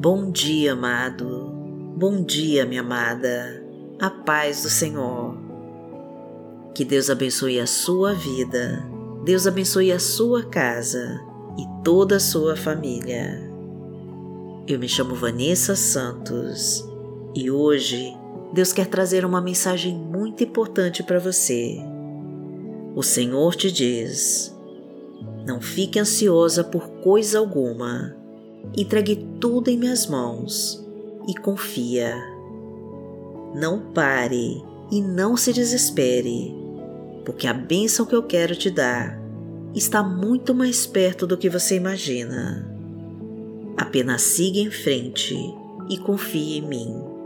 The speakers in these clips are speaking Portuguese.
Bom dia, amado. Bom dia, minha amada. A paz do Senhor. Que Deus abençoe a sua vida. Deus abençoe a sua casa e toda a sua família. Eu me chamo Vanessa Santos e hoje Deus quer trazer uma mensagem muito importante para você. O Senhor te diz: Não fique ansiosa por coisa alguma. Entregue tudo em minhas mãos e confia. Não pare e não se desespere, porque a bênção que eu quero te dar está muito mais perto do que você imagina. Apenas siga em frente e confie em mim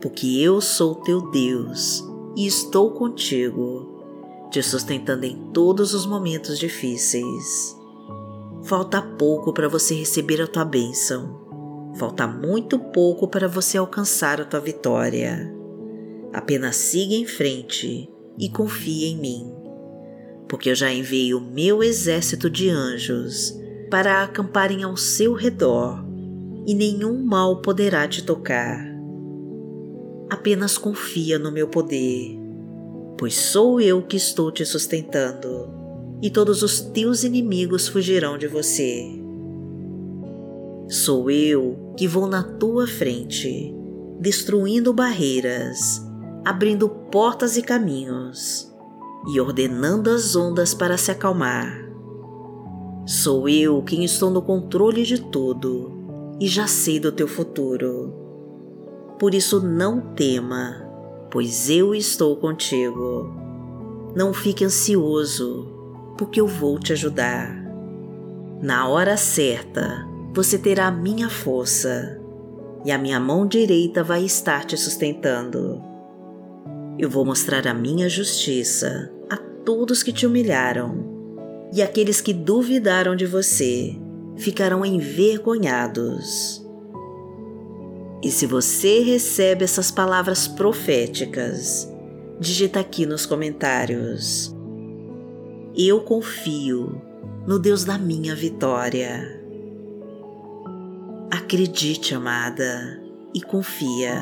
porque eu sou teu Deus e estou contigo, te sustentando em todos os momentos difíceis. Falta pouco para você receber a tua bênção. Falta muito pouco para você alcançar a tua vitória. Apenas siga em frente e confie em mim, porque eu já enviei o meu exército de anjos para acamparem ao seu redor e nenhum mal poderá te tocar apenas confia no meu poder, pois sou eu que estou te sustentando, e todos os teus inimigos fugirão de você. Sou eu que vou na tua frente, destruindo barreiras, abrindo portas e caminhos, e ordenando as ondas para se acalmar. Sou eu quem estou no controle de tudo e já sei do teu futuro por isso não tema, pois eu estou contigo. Não fique ansioso, porque eu vou te ajudar. Na hora certa, você terá a minha força e a minha mão direita vai estar te sustentando. Eu vou mostrar a minha justiça a todos que te humilharam, e aqueles que duvidaram de você ficarão envergonhados. E se você recebe essas palavras proféticas, digita aqui nos comentários. Eu confio no Deus da minha vitória. Acredite, amada, e confia.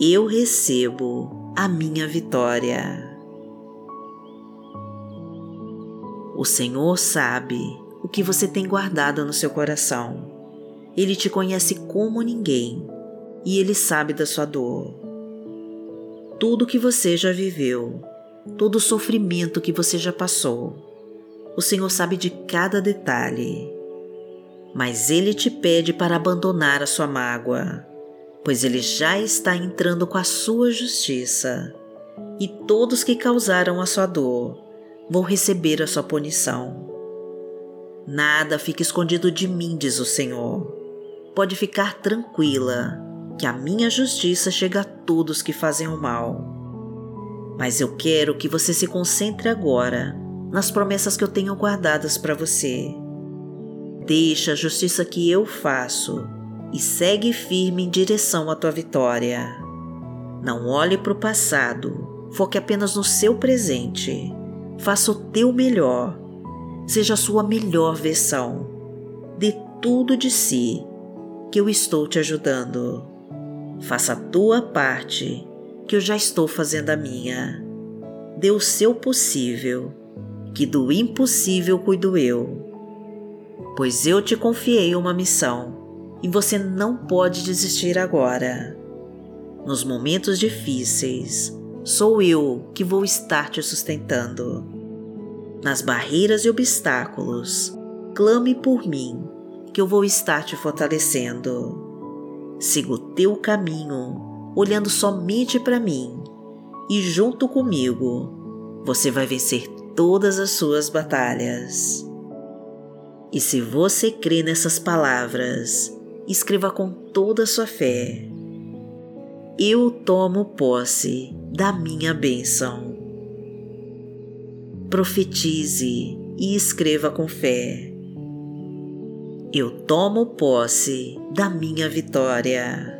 Eu recebo a minha vitória. O Senhor sabe o que você tem guardado no seu coração ele te conhece como ninguém e ele sabe da sua dor. Tudo que você já viveu, todo o sofrimento que você já passou, o Senhor sabe de cada detalhe. Mas ele te pede para abandonar a sua mágoa, pois ele já está entrando com a sua justiça, e todos que causaram a sua dor vão receber a sua punição. Nada fica escondido de mim, diz o Senhor pode ficar tranquila, que a minha justiça chega a todos que fazem o mal. Mas eu quero que você se concentre agora nas promessas que eu tenho guardadas para você. Deixa a justiça que eu faço e segue firme em direção à tua vitória. Não olhe para o passado, foque apenas no seu presente. Faça o teu melhor, seja a sua melhor versão. Dê tudo de si que eu estou te ajudando. Faça a tua parte, que eu já estou fazendo a minha. Dê o seu possível, que do impossível cuido eu. Pois eu te confiei uma missão e você não pode desistir agora. Nos momentos difíceis, sou eu que vou estar te sustentando. Nas barreiras e obstáculos, clame por mim que eu vou estar te fortalecendo. Siga o teu caminho, olhando somente para mim, e junto comigo você vai vencer todas as suas batalhas. E se você crê nessas palavras, escreva com toda a sua fé. Eu tomo posse da minha bênção. Profetize e escreva com fé eu tomo posse da minha vitória.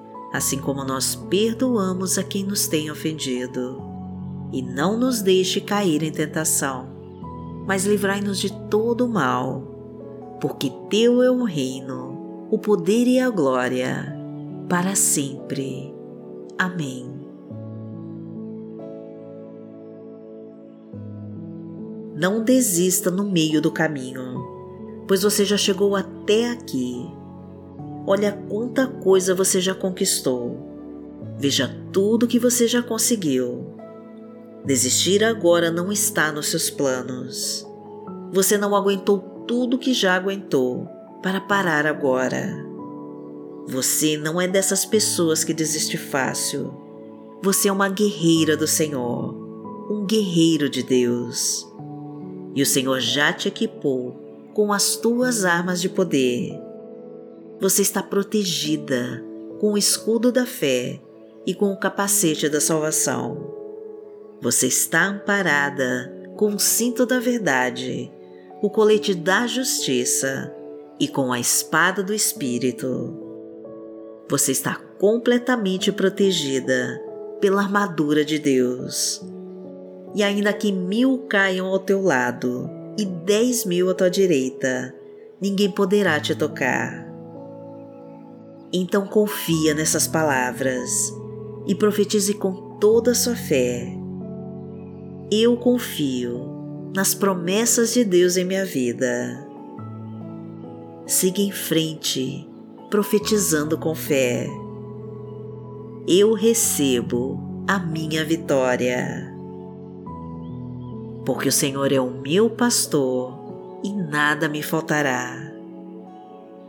assim como nós perdoamos a quem nos tem ofendido. E não nos deixe cair em tentação, mas livrai-nos de todo o mal, porque Teu é o reino, o poder e a glória, para sempre. Amém. Não desista no meio do caminho, pois você já chegou até aqui. Olha quanta coisa você já conquistou. Veja tudo que você já conseguiu. Desistir agora não está nos seus planos. Você não aguentou tudo que já aguentou para parar agora. Você não é dessas pessoas que desiste fácil. Você é uma guerreira do Senhor, um guerreiro de Deus. E o Senhor já te equipou com as tuas armas de poder. Você está protegida com o escudo da fé e com o capacete da salvação. Você está amparada com o cinto da verdade, o colete da justiça e com a espada do Espírito você está completamente protegida pela armadura de Deus. E ainda que mil caiam ao teu lado e dez mil à tua direita, ninguém poderá te tocar. Então confia nessas palavras e profetize com toda a sua fé. Eu confio nas promessas de Deus em minha vida. Siga em frente profetizando com fé. Eu recebo a minha vitória. Porque o Senhor é o meu pastor e nada me faltará.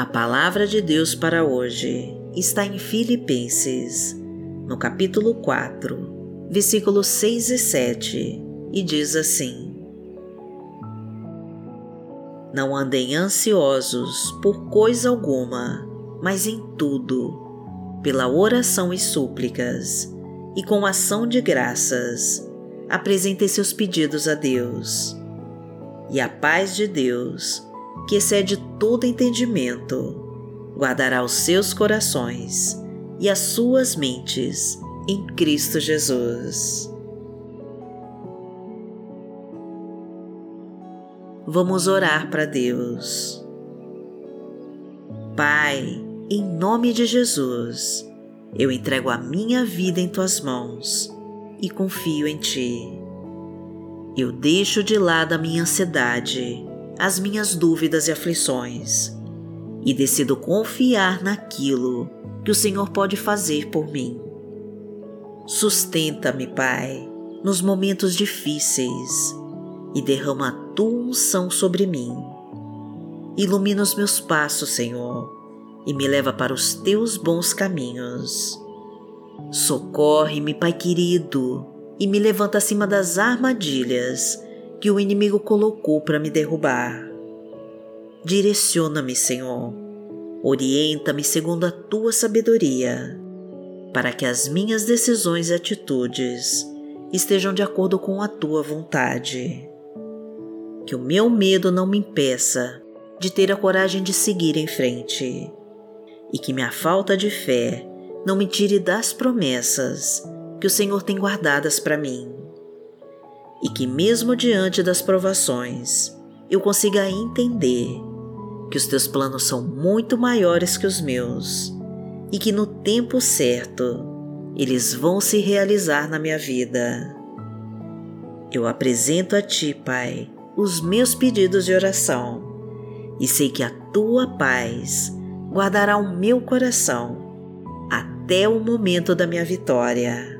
A palavra de Deus para hoje está em Filipenses, no capítulo 4, versículos 6 e 7, e diz assim: não andem ansiosos por coisa alguma, mas em tudo, pela oração e súplicas, e com ação de graças, apresentem seus pedidos a Deus. E a paz de Deus, que excede todo entendimento, guardará os seus corações e as suas mentes em Cristo Jesus. Vamos orar para Deus. Pai, em nome de Jesus, eu entrego a minha vida em tuas mãos e confio em ti. Eu deixo de lado a minha ansiedade, as minhas dúvidas e aflições e decido confiar naquilo que o Senhor pode fazer por mim. Sustenta-me, Pai, nos momentos difíceis e derrama a tua unção sobre mim. Ilumina os meus passos, Senhor, e me leva para os teus bons caminhos. Socorre-me, Pai querido, e me levanta acima das armadilhas que o inimigo colocou para me derrubar. Direciona-me, Senhor, orienta-me segundo a tua sabedoria, para que as minhas decisões e atitudes estejam de acordo com a tua vontade que o meu medo não me impeça de ter a coragem de seguir em frente e que minha falta de fé não me tire das promessas que o Senhor tem guardadas para mim. E que, mesmo diante das provações, eu consiga entender que os teus planos são muito maiores que os meus e que no tempo certo eles vão se realizar na minha vida. Eu apresento a Ti, Pai, os meus pedidos de oração e sei que a Tua paz guardará o meu coração até o momento da minha vitória.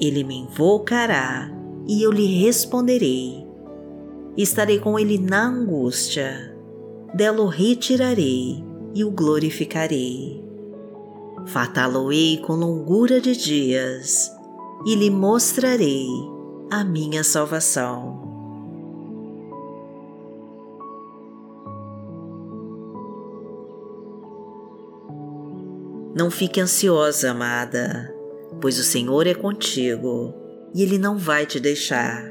Ele me invocará e eu lhe responderei. Estarei com ele na angústia, dela o retirarei e o glorificarei. Fatá-lo-ei com longura de dias e lhe mostrarei a minha salvação. Não fique ansiosa, amada, pois o Senhor é contigo e Ele não vai te deixar.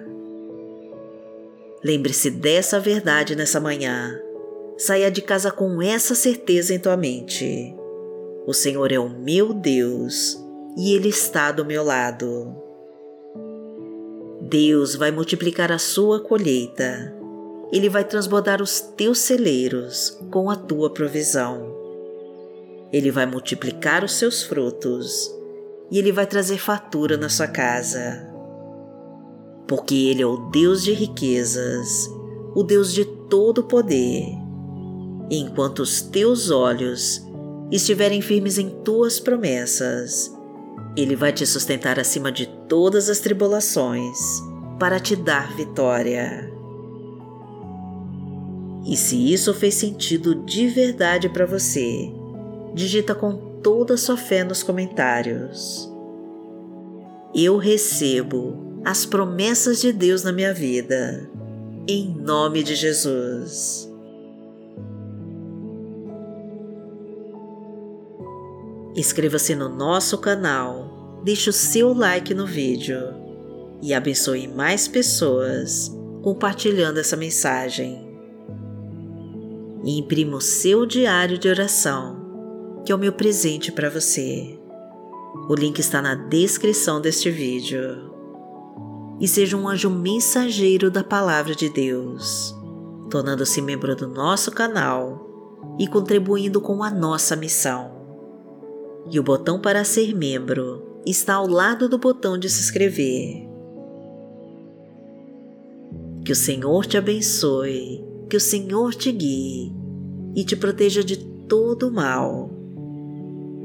Lembre-se dessa verdade nessa manhã. Saia de casa com essa certeza em tua mente. O Senhor é o meu Deus e Ele está do meu lado. Deus vai multiplicar a sua colheita. Ele vai transbordar os teus celeiros com a tua provisão. Ele vai multiplicar os seus frutos e ele vai trazer fatura na sua casa. Porque ele é o Deus de riquezas, o Deus de todo poder. E enquanto os teus olhos estiverem firmes em tuas promessas, ele vai te sustentar acima de todas as tribulações para te dar vitória. E se isso fez sentido de verdade para você, digita com toda a sua fé nos comentários. Eu recebo as promessas de Deus na minha vida, em nome de Jesus. Inscreva-se no nosso canal, deixe o seu like no vídeo e abençoe mais pessoas compartilhando essa mensagem. E imprima o seu diário de oração que é o meu presente para você. O link está na descrição deste vídeo. E seja um anjo mensageiro da Palavra de Deus, tornando-se membro do nosso canal e contribuindo com a nossa missão. E o botão para ser membro está ao lado do botão de se inscrever. Que o Senhor te abençoe, que o Senhor te guie e te proteja de todo mal.